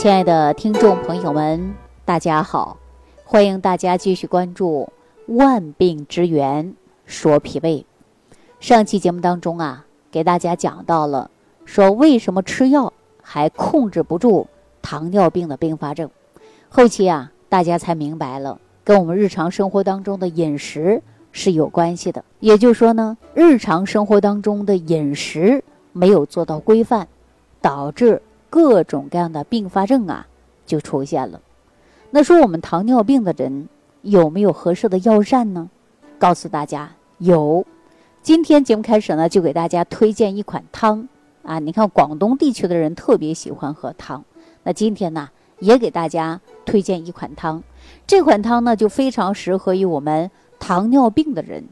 亲爱的听众朋友们，大家好！欢迎大家继续关注《万病之源说脾胃》。上期节目当中啊，给大家讲到了说为什么吃药还控制不住糖尿病的并发症。后期啊，大家才明白了，跟我们日常生活当中的饮食是有关系的。也就是说呢，日常生活当中的饮食没有做到规范，导致。各种各样的并发症啊，就出现了。那说我们糖尿病的人有没有合适的药膳呢？告诉大家有。今天节目开始呢，就给大家推荐一款汤啊。你看广东地区的人特别喜欢喝汤，那今天呢，也给大家推荐一款汤。这款汤呢，就非常适合于我们糖尿病的人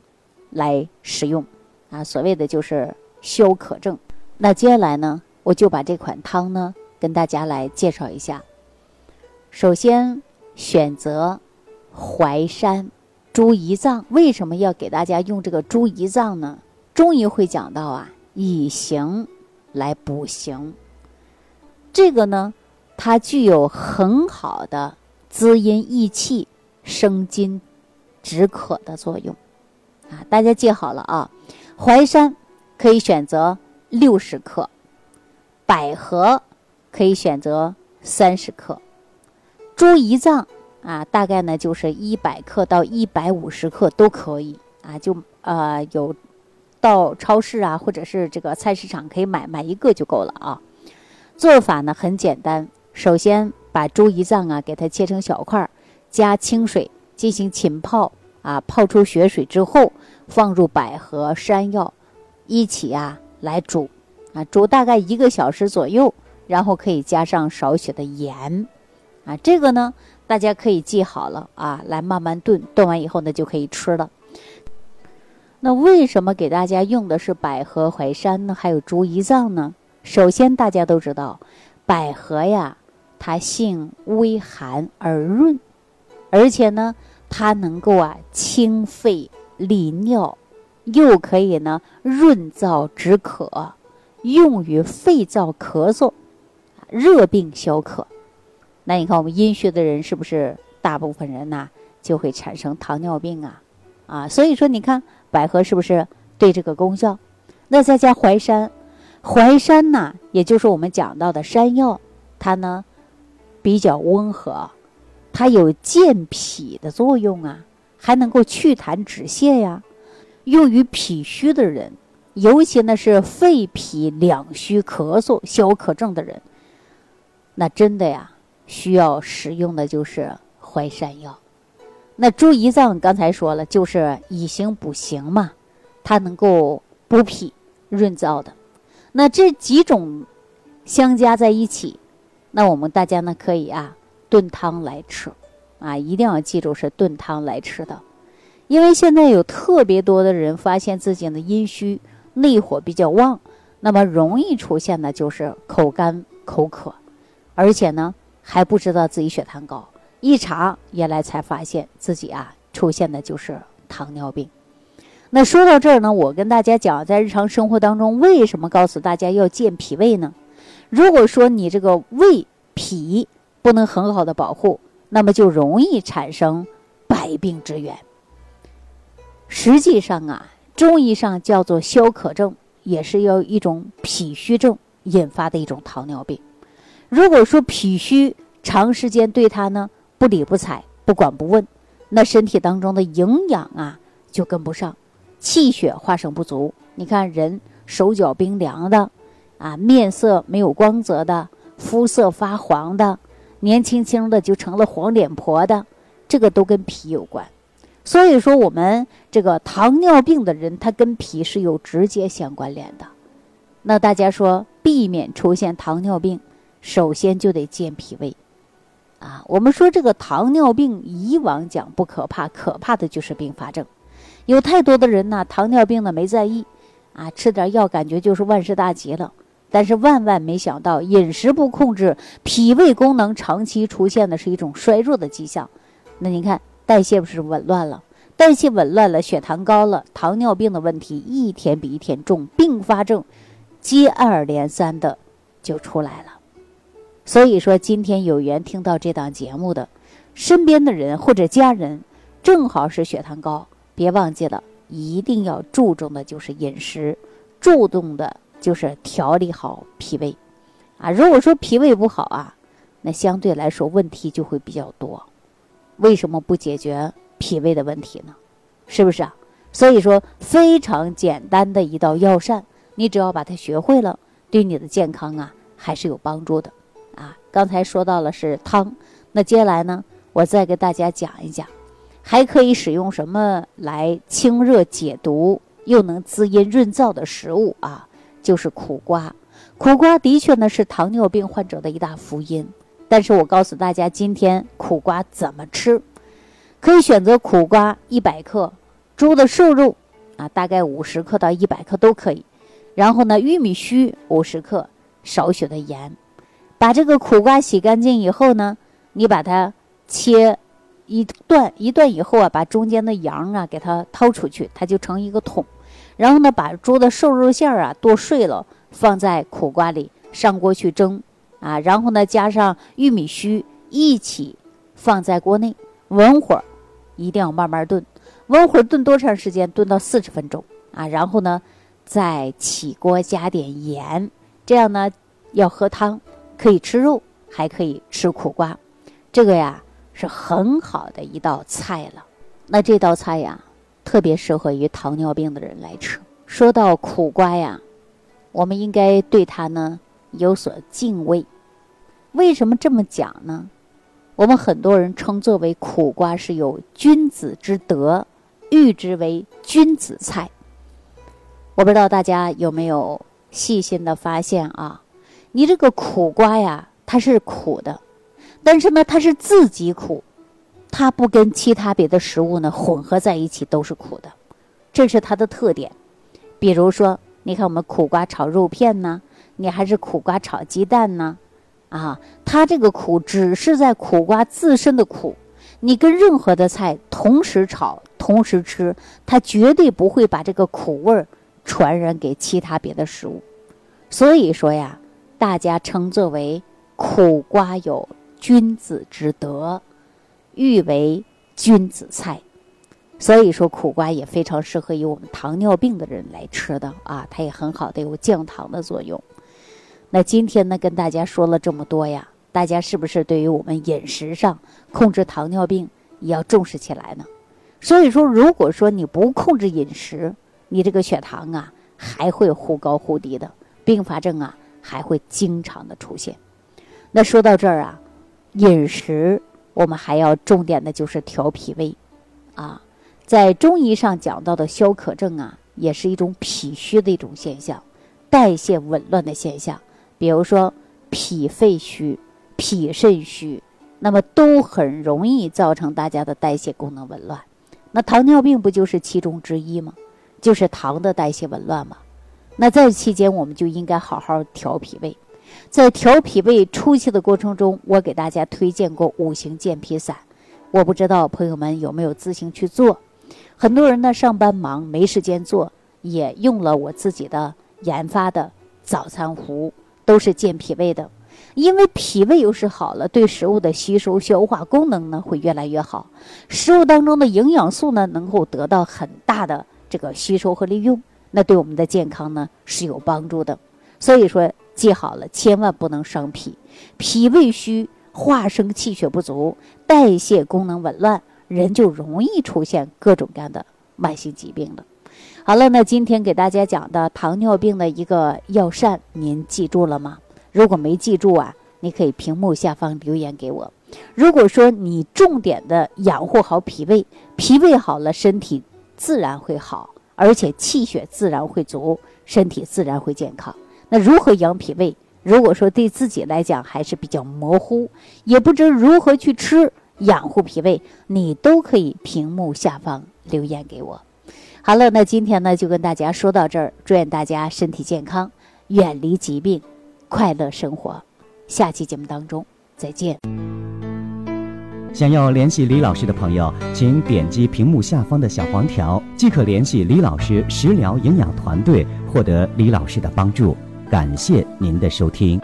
来使用啊。所谓的就是消渴症。那接下来呢？我就把这款汤呢跟大家来介绍一下。首先选择淮山、猪胰脏，为什么要给大家用这个猪胰脏呢？中医会讲到啊，以形来补形。这个呢，它具有很好的滋阴益气、生津止渴的作用啊！大家记好了啊，淮山可以选择六十克。百合可以选择三十克，猪胰脏啊，大概呢就是一百克到一百五十克都可以啊，就呃有到超市啊或者是这个菜市场可以买买一个就够了啊。做法呢很简单，首先把猪胰脏啊给它切成小块，加清水进行浸泡啊，泡出血水之后放入百合、山药一起啊来煮。啊，煮大概一个小时左右，然后可以加上少许的盐，啊，这个呢大家可以记好了啊，来慢慢炖，炖完以后呢就可以吃了。那为什么给大家用的是百合、淮山呢？还有猪胰脏呢？首先大家都知道，百合呀，它性微寒而润，而且呢，它能够啊清肺利尿，又可以呢润燥止渴。用于肺燥咳嗽、热病消渴。那你看，我们阴虚的人是不是大部分人呐就会产生糖尿病啊？啊，所以说你看百合是不是对这个功效？那再加淮山，淮山呐，也就是我们讲到的山药，它呢比较温和，它有健脾的作用啊，还能够祛痰止泻呀，用于脾虚的人。尤其呢是肺脾两虚、咳嗽、消渴症的人，那真的呀需要使用的就是淮山药。那猪胰脏刚才说了，就是以形补形嘛，它能够补脾润燥的。那这几种相加在一起，那我们大家呢可以啊炖汤来吃，啊一定要记住是炖汤来吃的，因为现在有特别多的人发现自己的阴虚。内火比较旺，那么容易出现的就是口干口渴，而且呢还不知道自己血糖高，一查原来才发现自己啊出现的就是糖尿病。那说到这儿呢，我跟大家讲，在日常生活当中，为什么告诉大家要健脾胃呢？如果说你这个胃脾不能很好的保护，那么就容易产生百病之源。实际上啊。中医上叫做消渴症，也是由一种脾虚症引发的一种糖尿病。如果说脾虚长时间对他呢不理不睬、不管不问，那身体当中的营养啊就跟不上，气血化生不足。你看人手脚冰凉的，啊面色没有光泽的，肤色发黄的，年轻轻的就成了黄脸婆的，这个都跟脾有关。所以说，我们这个糖尿病的人，他跟脾是有直接相关联的。那大家说，避免出现糖尿病，首先就得健脾胃啊。我们说这个糖尿病，以往讲不可怕，可怕的就是并发症。有太多的人呢，糖尿病呢没在意啊，吃点药感觉就是万事大吉了。但是万万没想到，饮食不控制，脾胃功能长期出现的是一种衰弱的迹象。那你看。代谢不是紊乱了，代谢紊乱了，血糖高了，糖尿病的问题一天比一天重，并发症接二连三的就出来了。所以说，今天有缘听到这档节目的身边的人或者家人，正好是血糖高，别忘记了，一定要注重的就是饮食，注重的就是调理好脾胃。啊，如果说脾胃不好啊，那相对来说问题就会比较多。为什么不解决脾胃的问题呢？是不是啊？所以说，非常简单的一道药膳，你只要把它学会了，对你的健康啊还是有帮助的。啊，刚才说到了是汤，那接下来呢，我再给大家讲一讲，还可以使用什么来清热解毒，又能滋阴润燥的食物啊？就是苦瓜。苦瓜的确呢是糖尿病患者的一大福音，但是我告诉大家，今天苦瓜怎么吃？可以选择苦瓜一百克，猪的瘦肉啊，大概五十克到一百克都可以。然后呢，玉米须五十克，少许的盐。把这个苦瓜洗干净以后呢，你把它切一段一段以后啊，把中间的瓤啊给它掏出去，它就成一个桶。然后呢，把猪的瘦肉馅儿啊剁碎了，放在苦瓜里，上锅去蒸啊。然后呢，加上玉米须一起放在锅内，文火一定要慢慢炖。文火炖多长时间？炖到四十分钟啊。然后呢，再起锅加点盐，这样呢要喝汤。可以吃肉，还可以吃苦瓜，这个呀是很好的一道菜了。那这道菜呀，特别适合于糖尿病的人来吃。说到苦瓜呀，我们应该对它呢有所敬畏。为什么这么讲呢？我们很多人称作为苦瓜是有君子之德，誉之为君子菜。我不知道大家有没有细心的发现啊？你这个苦瓜呀，它是苦的，但是呢，它是自己苦，它不跟其他别的食物呢混合在一起都是苦的，这是它的特点。比如说，你看我们苦瓜炒肉片呢，你还是苦瓜炒鸡蛋呢，啊，它这个苦只是在苦瓜自身的苦，你跟任何的菜同时炒、同时吃，它绝对不会把这个苦味儿传染给其他别的食物。所以说呀。大家称作为苦瓜有君子之德，誉为君子菜，所以说苦瓜也非常适合于我们糖尿病的人来吃的啊，它也很好的有降糖的作用。那今天呢，跟大家说了这么多呀，大家是不是对于我们饮食上控制糖尿病也要重视起来呢？所以说，如果说你不控制饮食，你这个血糖啊还会忽高忽低的，并发症啊。还会经常的出现。那说到这儿啊，饮食我们还要重点的就是调脾胃啊。在中医上讲到的消渴症啊，也是一种脾虚的一种现象，代谢紊乱的现象。比如说脾肺虚、脾肾虚，那么都很容易造成大家的代谢功能紊乱。那糖尿病不就是其中之一吗？就是糖的代谢紊乱吗？那在期间，我们就应该好好调脾胃。在调脾胃初期的过程中，我给大家推荐过五行健脾散。我不知道朋友们有没有自行去做。很多人呢上班忙没时间做，也用了我自己的研发的早餐壶，都是健脾胃的。因为脾胃又是好了，对食物的吸收消化功能呢会越来越好，食物当中的营养素呢能够得到很大的这个吸收和利用。那对我们的健康呢是有帮助的，所以说记好了，千万不能伤脾。脾胃虚，化生气血不足，代谢功能紊乱，人就容易出现各种各样的慢性疾病了。好了，那今天给大家讲的糖尿病的一个药膳，您记住了吗？如果没记住啊，你可以屏幕下方留言给我。如果说你重点的养护好脾胃，脾胃好了，身体自然会好。而且气血自然会足，身体自然会健康。那如何养脾胃？如果说对自己来讲还是比较模糊，也不知如何去吃养护脾胃，你都可以屏幕下方留言给我。好了，那今天呢就跟大家说到这儿，祝愿大家身体健康，远离疾病，快乐生活。下期节目当中再见。想要联系李老师的朋友，请点击屏幕下方的小黄条，即可联系李老师食疗营养团队，获得李老师的帮助。感谢您的收听。